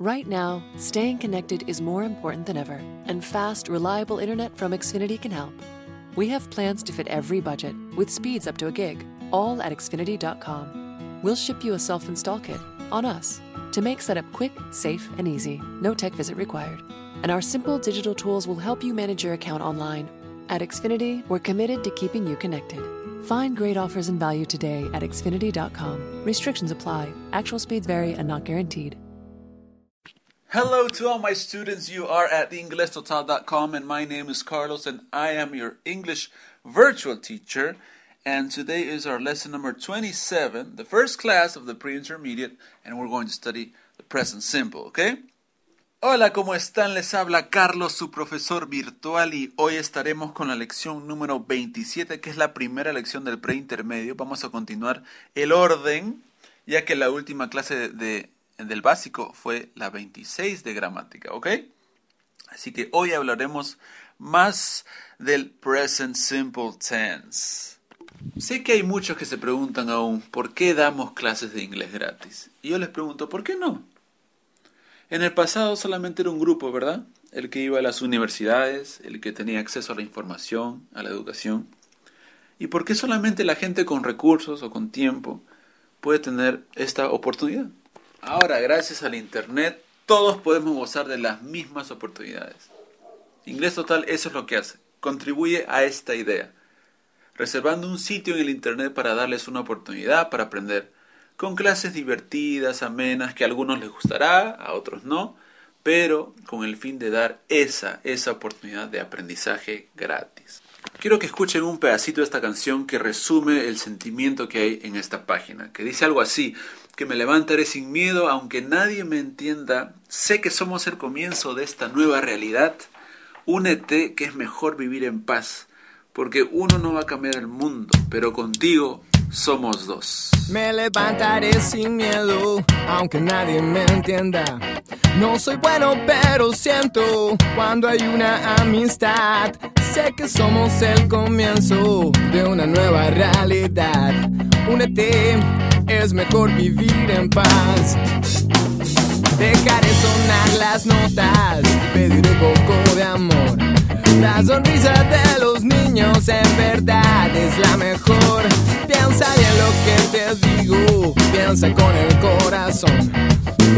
Right now, staying connected is more important than ever, and fast, reliable internet from Xfinity can help. We have plans to fit every budget, with speeds up to a gig, all at Xfinity.com. We'll ship you a self install kit on us to make setup quick, safe, and easy. No tech visit required. And our simple digital tools will help you manage your account online. At Xfinity, we're committed to keeping you connected. Find great offers and value today at Xfinity.com. Restrictions apply, actual speeds vary and not guaranteed. Hello to all my students. You are at theinglesstotal.com and my name is Carlos and I am your English virtual teacher. And today is our lesson number 27, the first class of the pre-intermediate, and we're going to study the present simple, okay? Hola, ¿cómo están? Les habla Carlos, su profesor virtual, y hoy estaremos con la lección número 27, que es la primera lección del preintermedio. Vamos a continuar el orden, ya que la última clase de del básico fue la 26 de gramática, ¿ok? Así que hoy hablaremos más del present simple tense. Sé que hay muchos que se preguntan aún por qué damos clases de inglés gratis. Y yo les pregunto, ¿por qué no? En el pasado solamente era un grupo, ¿verdad? El que iba a las universidades, el que tenía acceso a la información, a la educación. ¿Y por qué solamente la gente con recursos o con tiempo puede tener esta oportunidad? Ahora, gracias al Internet, todos podemos gozar de las mismas oportunidades. Inglés Total eso es lo que hace, contribuye a esta idea, reservando un sitio en el Internet para darles una oportunidad para aprender, con clases divertidas, amenas, que a algunos les gustará, a otros no, pero con el fin de dar esa, esa oportunidad de aprendizaje gratis. Quiero que escuchen un pedacito de esta canción que resume el sentimiento que hay en esta página, que dice algo así, que me levantaré sin miedo aunque nadie me entienda, sé que somos el comienzo de esta nueva realidad, únete que es mejor vivir en paz, porque uno no va a cambiar el mundo, pero contigo somos dos. Me levantaré sin miedo, aunque nadie me entienda. No soy bueno, pero siento cuando hay una amistad. Sé que somos el comienzo de una nueva realidad. Únete, es mejor vivir en paz. Dejaré sonar las notas, pediré un poco de amor. La sonrisa de los niños en verdad es la mejor. Piensa bien lo que te digo, piensa con el corazón.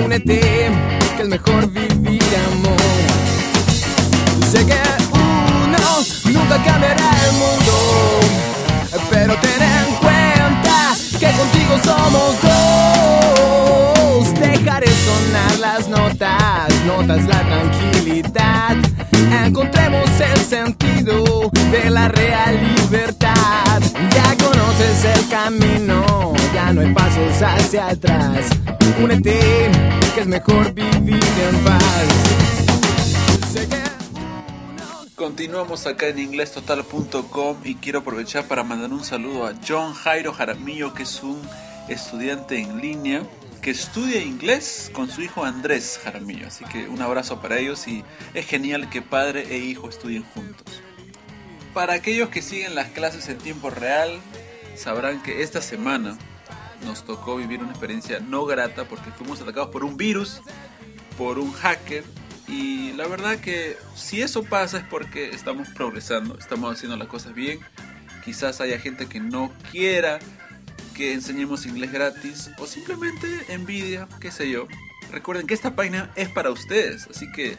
Únete, que es mejor vivir amor. Sé que uno nunca cambiará el mundo, contigo somos dos. Dejaré sonar las notas, notas la tranquilidad. Encontremos el sentido de la real libertad. Ya conoces el camino, ya no hay pasos hacia atrás. Únete, que es mejor vivir en paz. Continuamos acá en inglestotal.com y quiero aprovechar para mandar un saludo a John Jairo Jaramillo, que es un estudiante en línea que estudia inglés con su hijo Andrés Jaramillo. Así que un abrazo para ellos y es genial que padre e hijo estudien juntos. Para aquellos que siguen las clases en tiempo real, sabrán que esta semana nos tocó vivir una experiencia no grata porque fuimos atacados por un virus, por un hacker y la verdad que si eso pasa es porque estamos progresando, estamos haciendo las cosas bien. Quizás haya gente que no quiera que enseñemos inglés gratis o simplemente envidia, qué sé yo. Recuerden que esta página es para ustedes, así que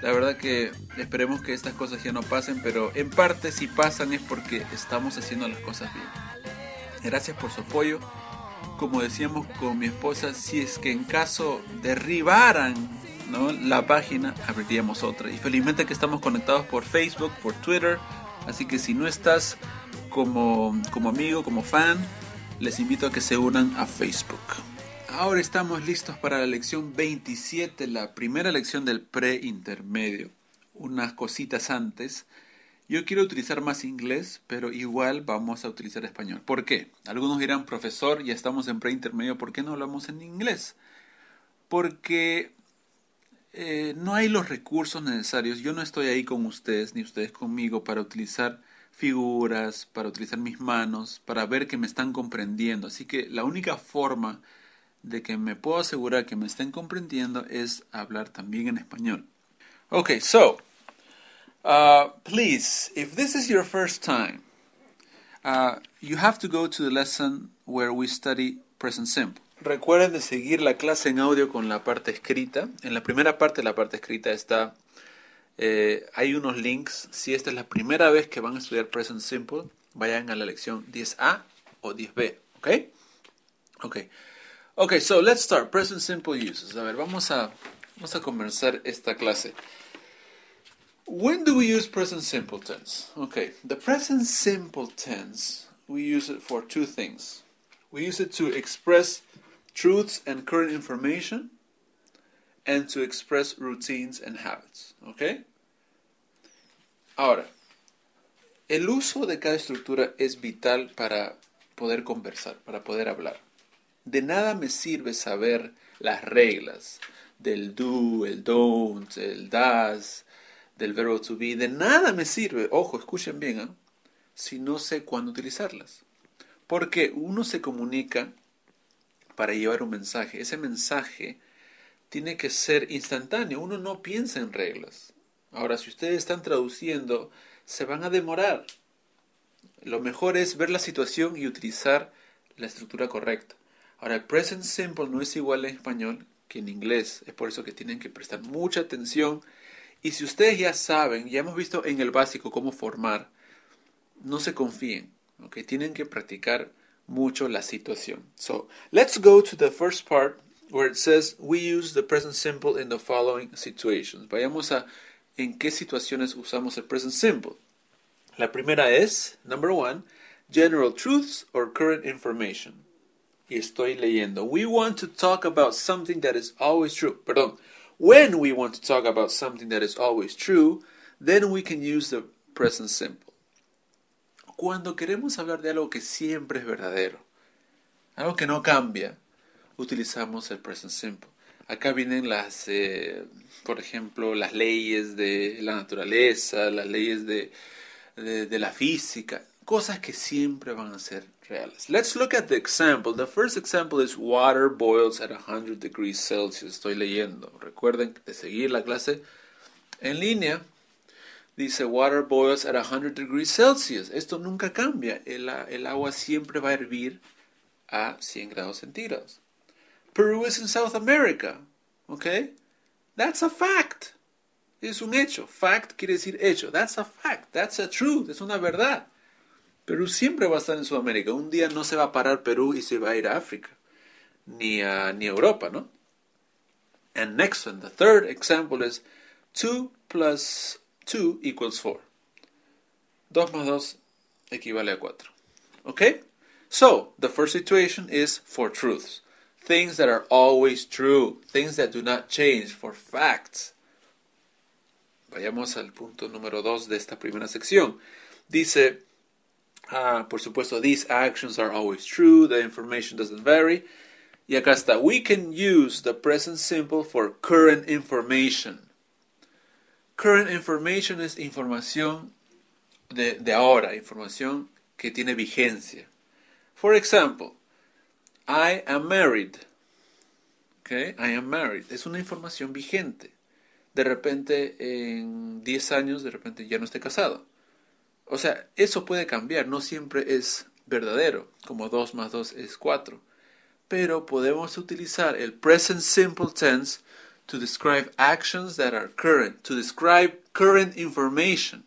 la verdad que esperemos que estas cosas ya no pasen, pero en parte si pasan es porque estamos haciendo las cosas bien. Gracias por su apoyo. Como decíamos con mi esposa, si es que en caso derribaran ¿no? la página, abriríamos otra. Y felizmente que estamos conectados por Facebook, por Twitter. Así que si no estás como, como amigo, como fan, les invito a que se unan a Facebook. Ahora estamos listos para la lección 27, la primera lección del pre-intermedio. Unas cositas antes. Yo quiero utilizar más inglés, pero igual vamos a utilizar español. ¿Por qué? Algunos dirán, profesor, ya estamos en pre-intermedio, ¿por qué no hablamos en inglés? Porque eh, no hay los recursos necesarios. Yo no estoy ahí con ustedes, ni ustedes conmigo, para utilizar figuras, para utilizar mis manos, para ver que me están comprendiendo. Así que la única forma de que me puedo asegurar que me estén comprendiendo es hablar también en español. Okay, so, uh, please, if this is your first time, uh, you have to go to the lesson where we study present simple. Recuerden de seguir la clase en audio con la parte escrita. En la primera parte, la parte escrita está, eh, hay unos links. Si esta es la primera vez que van a estudiar present simple, vayan a la lección 10A o 10B, ¿ok? Ok. Ok, so let's start. Present simple uses. A ver, vamos a, vamos a comenzar esta clase. When do we use present simple tense? Okay, the present simple tense, we use it for two things. We use it to express truths and current information and to express routines and habits. Okay? Ahora, el uso de cada estructura es vital para poder conversar, para poder hablar. De nada me sirve saber las reglas del do, el don't, el does, del verbo to be. De nada me sirve, ojo, escuchen bien, ¿eh? si no sé cuándo utilizarlas. Porque uno se comunica para llevar un mensaje. Ese mensaje tiene que ser instantáneo. Uno no piensa en reglas. Ahora, si ustedes están traduciendo, se van a demorar. Lo mejor es ver la situación y utilizar la estructura correcta. Ahora, el present simple no es igual en español que en inglés. Es por eso que tienen que prestar mucha atención. Y si ustedes ya saben, ya hemos visto en el básico cómo formar, no se confíen. ¿okay? Tienen que practicar mucho la situación. So, let's go to the first part where it says we use the present simple in the following situations. Vayamos a en qué situaciones usamos el present simple. La primera es, number one, general truths or current information y estoy leyendo. We want to talk about something that is always true. Perdón. When we want to talk about something that is always true, then we can use the present simple. Cuando queremos hablar de algo que siempre es verdadero, algo que no cambia, utilizamos el present simple. Acá vienen las, eh, por ejemplo, las leyes de la naturaleza, las leyes de, de, de la física, cosas que siempre van a ser reales. Let's look at the example. The first example is water boils at 100 degrees Celsius. Estoy leyendo. Recuerden de seguir la clase en línea. Dice water boils at 100 degrees Celsius. Esto nunca cambia. El, el agua siempre va a hervir a 100 grados centígrados. Peru is in South America. Okay? That's a fact. Es un hecho. Fact quiere decir hecho. That's a fact. That's a truth. Es una verdad. Perú siempre va a estar en Sudamérica. Un día no se va a parar Perú y se va a ir a África, ni a, ni Europa, ¿no? And next one, the third example is 2 plus 2 equals 4. 2 más 2 equivale a 4. Okay? So, the first situation is for truths. Things that are always true. Things that do not change. For facts. Vayamos al punto número 2 de esta primera sección. Dice, Ah, por supuesto, these actions are always true, the information doesn't vary. Y acá está, we can use the present simple for current information. Current information es información de, de ahora, información que tiene vigencia. For example, I am married. Okay, I am married. Es una información vigente. De repente, en 10 años, de repente ya no esté casado. O sea, eso puede cambiar, no siempre es verdadero, como 2 más 2 es 4. Pero podemos utilizar el present simple tense to describe actions that are current, to describe current information.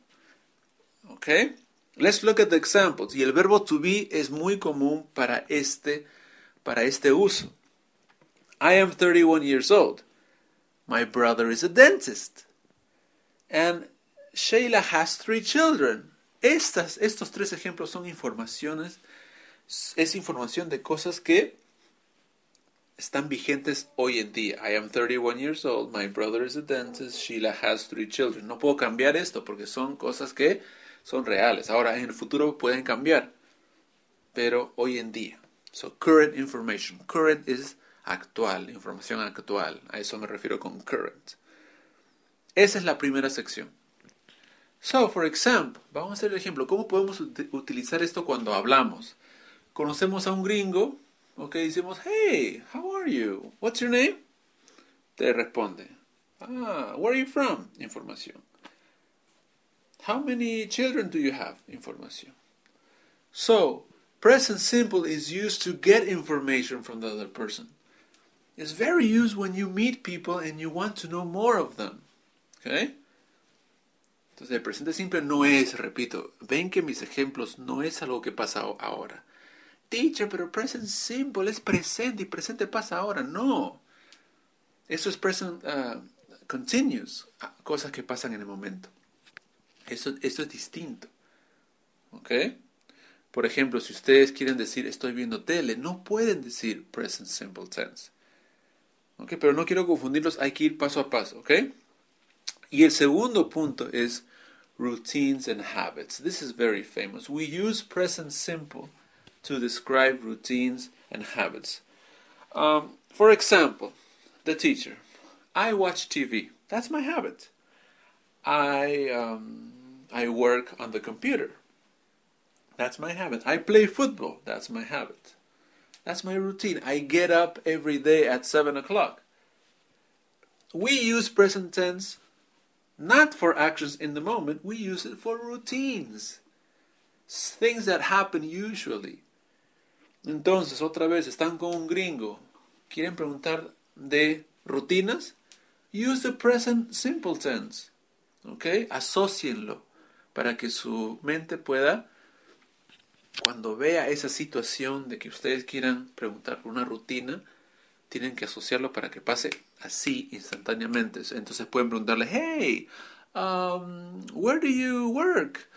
Okay? Let's look at the examples. Y el verbo to be es muy común para este, para este uso. I am 31 years old. My brother is a dentist. And Sheila has three children. Estas, estos tres ejemplos son informaciones, es información de cosas que están vigentes hoy en día. I am 31 years old, my brother is a dentist, Sheila has three children. No puedo cambiar esto porque son cosas que son reales. Ahora, en el futuro pueden cambiar, pero hoy en día. So, current information. Current es actual, información actual. A eso me refiero con current. Esa es la primera sección. So, for example, vamos a hacer el ejemplo. ¿Cómo podemos utilizar esto cuando hablamos? Conocemos a un gringo Ok, decimos, hey, how are you? What's your name? Te responde, ah, where are you from? Información. How many children do you have? Información. So, present simple is used to get information from the other person. It's very used when you meet people and you want to know more of them. Okay? Entonces, el presente simple no es, repito, ven que mis ejemplos no es algo que pasa ahora. Teacher, pero present simple es presente y presente pasa ahora. No. Eso es present uh, continuous, cosas que pasan en el momento. Eso, eso es distinto. ¿Ok? Por ejemplo, si ustedes quieren decir estoy viendo tele, no pueden decir present simple tense. ¿Ok? Pero no quiero confundirlos, hay que ir paso a paso. ¿Ok? Y el segundo punto es routines and habits. This is very famous. We use present simple to describe routines and habits. Um, for example, the teacher. I watch TV. That's my habit. I um, I work on the computer. That's my habit. I play football. That's my habit. That's my routine. I get up every day at seven o'clock. We use present tense not for actions in the moment. We use it for routines, things that happen usually. Entonces, otra vez, están con un gringo, quieren preguntar de rutinas, use the present simple tense. ¿Ok? Asocienlo para que su mente pueda, cuando vea esa situación de que ustedes quieran preguntar una rutina, tienen que asociarlo para que pase así instantáneamente. Entonces pueden preguntarle, hey, um, where do you work?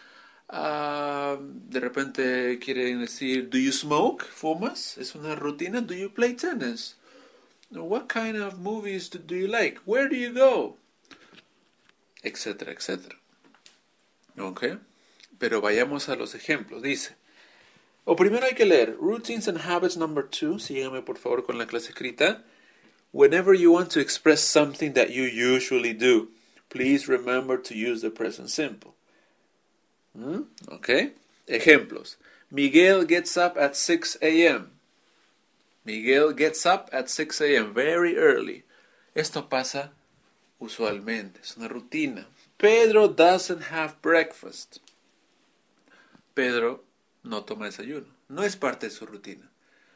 Um, de repente quieren decir, do you smoke? ¿Fumas? ¿Es una rutina? Do you play tennis? What kind of movies do, you like? Where do you go? Etcétera, etcétera. ¿Ok? Pero vayamos a los ejemplos. Dice, o primero hay que leer Routines and Habits number two. Síganme por favor con la clase escrita. Whenever you want to express something that you usually do, please remember to use the present simple. ¿Mm? ¿Ok? Ejemplos. Miguel gets up at 6 a.m. Miguel gets up at 6 a.m. very early. Esto pasa usualmente, es una rutina. Pedro doesn't have breakfast. Pedro no toma desayuno. No es parte de su rutina.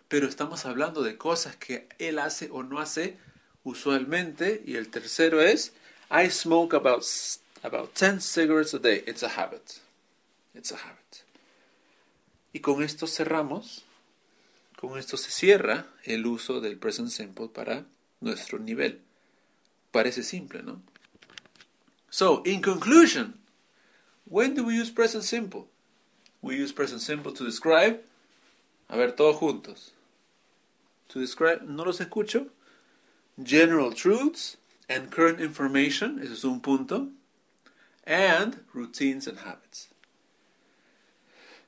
Pero estamos hablando de cosas que él hace o no hace usualmente. Y el tercero es, I smoke about, about 10 cigarettes a day. It's a habit. Habit. Y con esto cerramos con esto se cierra el uso del present simple para nuestro nivel. Parece simple, ¿no? So, in conclusion, when do we use present simple? We use present simple to describe. A ver, todos juntos. To describe, no los escucho. General truths and current information, ese es un punto. And routines and habits.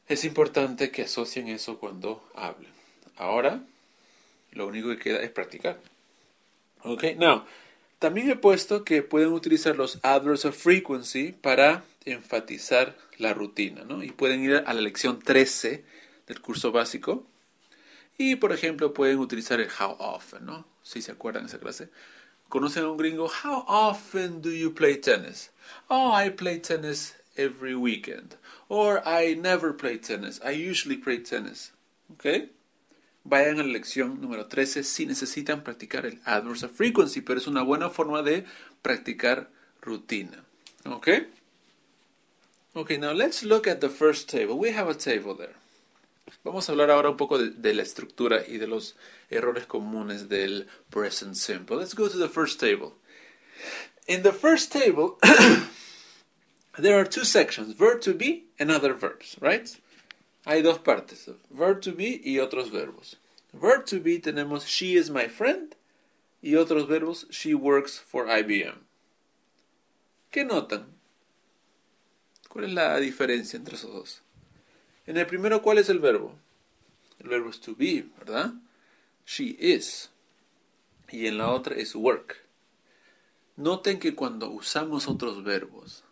Es importante que asocien eso cuando hablen. Ahora, lo único que queda es practicar. Ok, now, también he puesto que pueden utilizar los adverbs of frequency para enfatizar la rutina, ¿no? Y pueden ir a la lección 13 del curso básico. Y, por ejemplo, pueden utilizar el how often, ¿no? Si se acuerdan de esa clase. ¿Conocen a un gringo? How often do you play tennis? Oh, I play tennis every weekend. Or I never play tennis. I usually play tennis. Okay? vayan a la lección número 13 si necesitan practicar el adverse frequency, pero es una buena forma de practicar rutina. ¿Ok? Ok, now let's look at the first table. We have a table there. Vamos a hablar ahora un poco de, de la estructura y de los errores comunes del present simple. Let's go to the first table. In the first table, there are two sections, verb to be and other verbs, right? Hay dos partes, verb to be y otros verbos. Verb to be tenemos she is my friend y otros verbos she works for IBM. ¿Qué notan? ¿Cuál es la diferencia entre esos dos? En el primero, ¿cuál es el verbo? El verbo es to be, ¿verdad? She is. Y en la otra es work. Noten que cuando usamos otros verbos,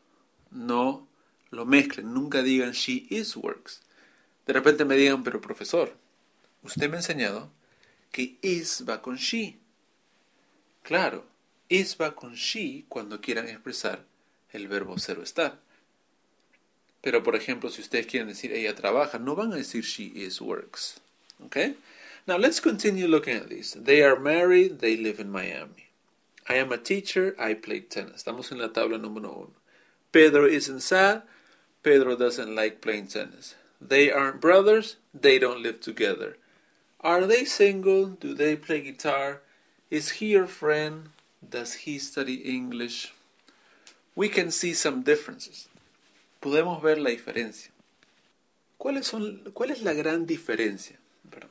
no lo mezclen, nunca digan she is works. De repente me digan, pero profesor, usted me ha enseñado que is va con she. Claro, is va con she cuando quieran expresar el verbo ser o estar. Pero por ejemplo, si ustedes quieren decir ella trabaja, no van a decir she is works. Okay? Now let's continue looking at this. They are married, they live in Miami. I am a teacher, I play tennis. Estamos en la tabla número uno. Pedro isn't sad, Pedro doesn't like playing tennis. They aren't brothers, they don't live together. Are they single? Do they play guitar? Is he your friend? Does he study English? We can see some differences. Podemos ver la diferencia. ¿Cuáles son, ¿Cuál es la gran diferencia? Perdón.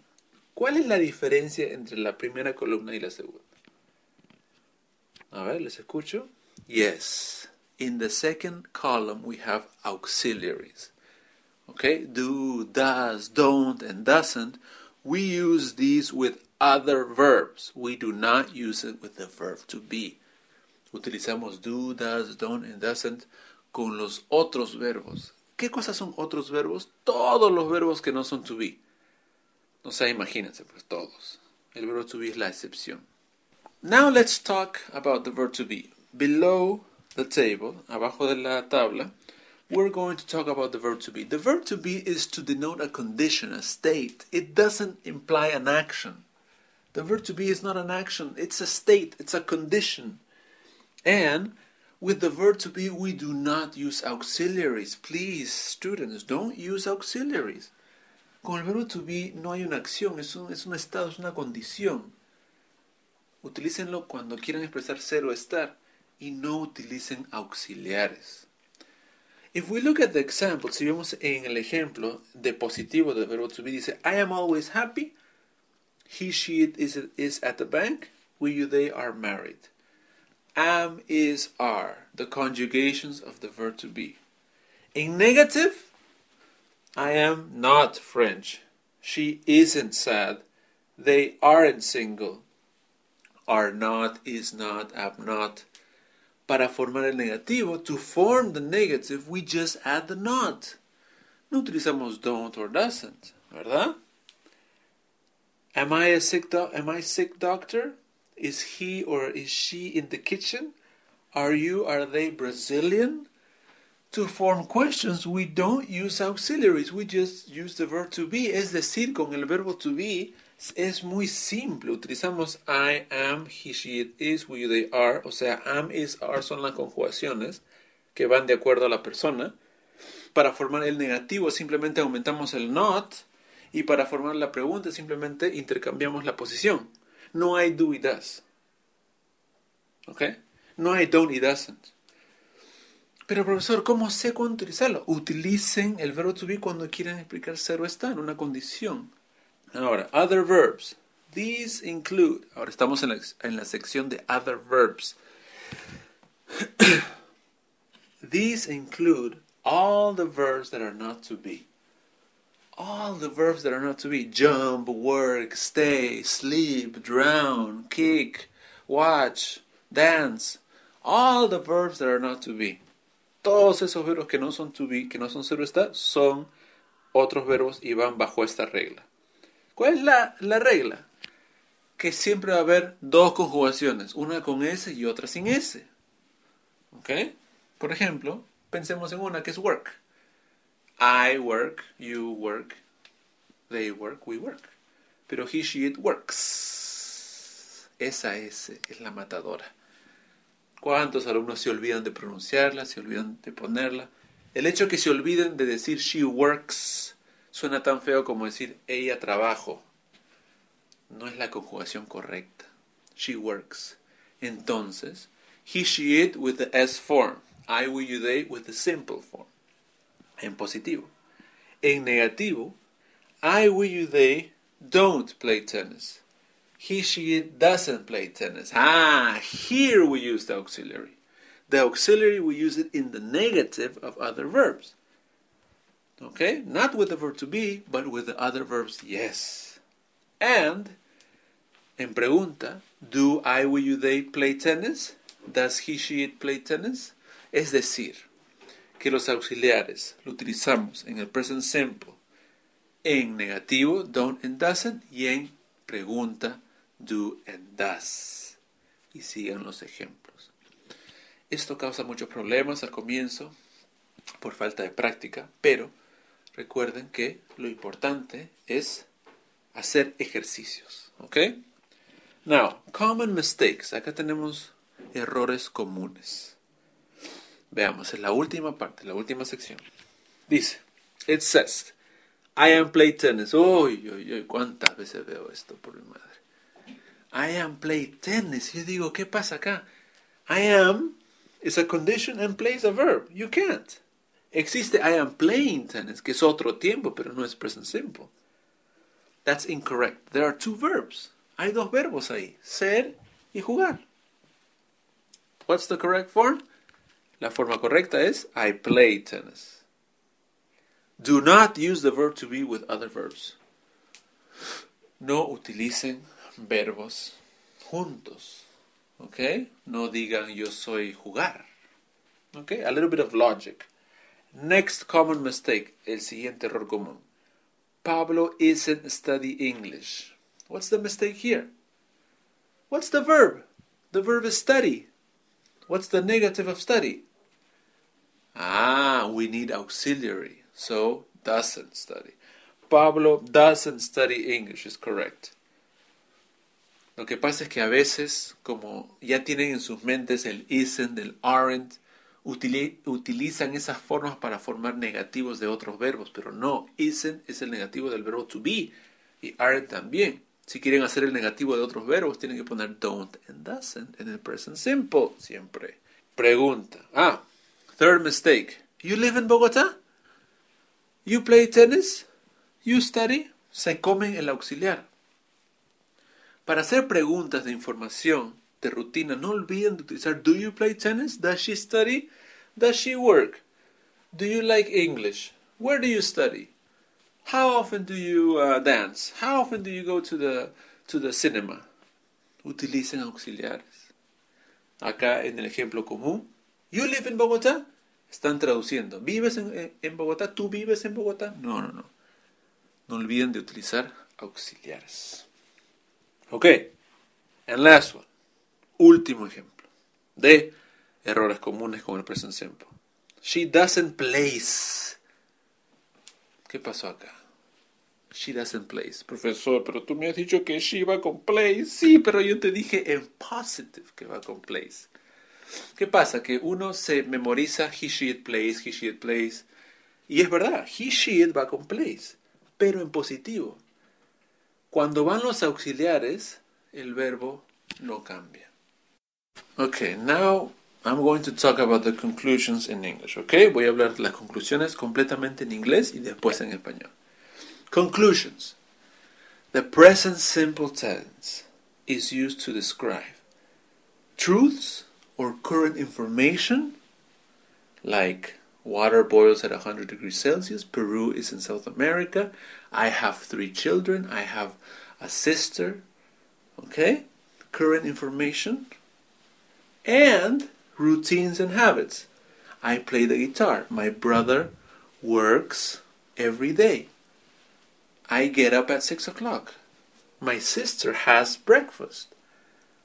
¿Cuál es la diferencia entre la primera columna y la segunda? A ver, les escucho. Yes. In the second column we have auxiliaries. Okay? Do, does, don't, and doesn't. We use these with other verbs. We do not use it with the verb to be. Utilizamos do, does, don't, and doesn't con los otros verbos. ¿Qué cosas son otros verbos? Todos los verbos que no son to be. O sea, imagínense, pues todos. El verbo to be es la excepción. Now let's talk about the verb to be. Below the table, abajo de la tabla, we're going to talk about the verb to be. The verb to be is to denote a condition, a state. It doesn't imply an action. The verb to be is not an action, it's a state, it's a condition. And with the verb to be, we do not use auxiliaries. Please, students, don't use auxiliaries. Con el verbo to be no hay una acción, es un, es un estado, es una condición. Utilícenlo cuando quieran expresar ser o estar y no utilicen auxiliares. If we look at the example, si vemos en el ejemplo de positivo del verbo to be, dice I am always happy. He, she is, is at the bank. We, you, they are married. Am, is, are, the conjugations of the verb to be. In negative, I am not French. She isn't sad. They aren't single. Are not, is not, am not. Para formar el negativo, to form the negative, we just add the not. No utilizamos don't or doesn't, ¿verdad? Am I a sick do- am I sick doctor? Is he or is she in the kitchen? Are you, are they Brazilian? To form questions, we don't use auxiliaries, we just use the verb to be. Es decir, con el verbo to be es muy simple. Utilizamos I, am, he, she, it is, we, they are. O sea, am, is, are son las conjugaciones que van de acuerdo a la persona. Para formar el negativo simplemente aumentamos el not. Y para formar la pregunta simplemente intercambiamos la posición. No hay do y does. ¿Ok? No hay don't y doesn't. Pero profesor, ¿cómo sé cuándo utilizarlo? Utilicen el verbo to be cuando quieran explicar ser o estar, una condición. Ahora, other verbs. These include. Ahora estamos en la, en la sección de other verbs. These include all the verbs that are not to be. All the verbs that are not to be. Jump, work, stay, sleep, drown, kick, watch, dance. All the verbs that are not to be. Todos esos verbos que no son to be, que no son ser estar, son otros verbos y van bajo esta regla. ¿Cuál es la, la regla? Que siempre va a haber dos conjugaciones, una con S y otra sin S. ¿Ok? Por ejemplo, pensemos en una que es work. I work, you work, they work, we work. Pero he, she, it works. Esa S es la matadora. ¿Cuántos alumnos se olvidan de pronunciarla, se olvidan de ponerla? El hecho que se olviden de decir she works suena tan feo como decir ella trabajo. No es la conjugación correcta. She works. Entonces, he, she, it with the S form. I, we, you, they with the simple form. En positivo. En negativo, I, we, you, they don't play tennis. He, she, it doesn't play tennis. Ah, here we use the auxiliary. The auxiliary, we use it in the negative of other verbs. Okay? Not with the verb to be, but with the other verbs, yes. And, en pregunta, do I, we, you, they play tennis? Does he, she, it play tennis? Es decir, que los auxiliares lo utilizamos en el present simple en negativo, don't and doesn't, y en pregunta, do and does. Y sigan los ejemplos. Esto causa muchos problemas al comienzo por falta de práctica, pero recuerden que lo importante es hacer ejercicios. ¿Ok? Now, common mistakes. Acá tenemos errores comunes. Veamos, en la última parte, la última sección. Dice, it says, I am play tennis. Uy, uy, uy, cuántas veces veo esto por mi madre. I am play tennis. Yo digo, ¿qué pasa acá? I am is a condition and play is a verb. You can't. Existe I am playing tennis, que es otro tiempo, pero no es present simple. That's incorrect. There are two verbs. Hay dos verbos ahí, ser y jugar. What's the correct form? La forma correcta es I play tennis. Do not use the verb to be with other verbs. No utilicen verbos juntos. Okay? No digan yo soy jugar. Okay? A little bit of logic. Next common mistake. El siguiente error común. Pablo isn't study English. What's the mistake here? What's the verb? The verb is study. What's the negative of study? Ah, we need auxiliary. So, doesn't study. Pablo doesn't study English, is correct. Lo que pasa es que a veces, como ya tienen en sus mentes el isn't, el aren't, utilizan esas formas para formar negativos de otros verbos, pero no, isn't es el negativo del verbo to be y aren't también. Si quieren hacer el negativo de otros verbos, tienen que poner don't and doesn't en el present simple, siempre. Pregunta. Ah, third mistake. You live in Bogotá? You play tennis? You study? Se comen el auxiliar. Para hacer preguntas de información, de rutina, no olviden de utilizar Do you play tennis? Does she study? Does she work? Do you like English? Where do you study? How often do you uh, dance? How often do you go to the, to the cinema? Utilicen auxiliares. Acá en el ejemplo común, You live in Bogotá? Están traduciendo. ¿Vives en, en Bogotá? ¿Tú vives en Bogotá? No, no, no. No olviden de utilizar auxiliares. Ok. And last one. Último ejemplo de errores comunes con el present simple. She doesn't place. ¿Qué pasó acá? She doesn't place. Profesor, pero tú me has dicho que she va con place. Sí, pero yo te dije en positive que va con place. ¿Qué pasa? Que uno se memoriza he, she, it plays, he, she, it plays. Y es verdad, he, she, it va con place. Pero en positivo. Cuando van los auxiliares, el verbo no cambia. Okay, now I'm going to talk about the conclusions in English, okay? Voy a hablar de las conclusiones completamente en inglés y después en español. Conclusions. The present simple tense is used to describe truths or current information like water boils at 100 degrees Celsius, Peru is in South America, I have three children, I have a sister, okay? Current information and routines and habits. I play the guitar. My brother works every day. I get up at 6 o'clock. My sister has breakfast.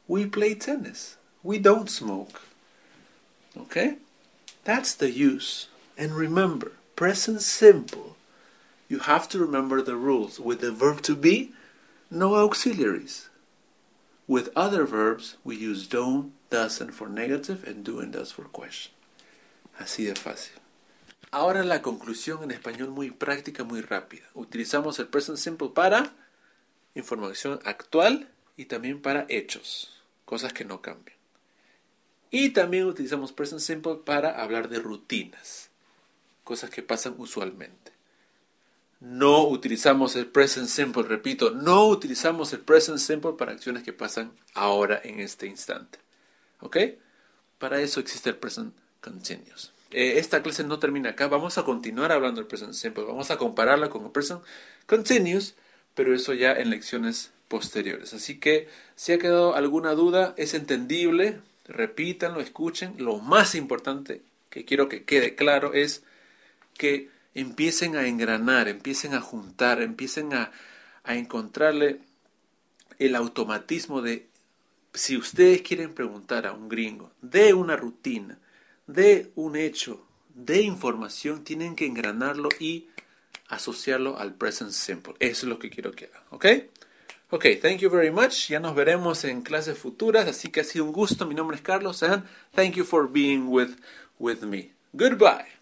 We play tennis. We don't smoke. Okay? That's the use. And remember, present simple. You have to remember the rules. With the verb to be, no auxiliaries. With other verbs, we use don't, doesn't for negative and do and does for question. Así de fácil. Ahora la conclusión en español muy práctica, muy rápida. Utilizamos el present simple para información actual y también para hechos, cosas que no cambian. Y también utilizamos present simple para hablar de rutinas, cosas que pasan usualmente. No utilizamos el present simple, repito, no utilizamos el present simple para acciones que pasan ahora en este instante. ¿Ok? Para eso existe el present continuous. Eh, esta clase no termina acá, vamos a continuar hablando del present simple, vamos a compararla con el present continuous, pero eso ya en lecciones posteriores. Así que si ha quedado alguna duda, es entendible, repítanlo, escuchen. Lo más importante que quiero que quede claro es que empiecen a engranar, empiecen a juntar, empiecen a encontrarle el automatismo de si ustedes quieren preguntar a un gringo de una rutina, de un hecho, de información, tienen que engranarlo y asociarlo al present simple. Eso es lo que quiero que hagan, ¿ok? Ok, thank you very much. Ya nos veremos en clases futuras, así que ha sido un gusto. Mi nombre es Carlos and thank you for being with, with me. Goodbye.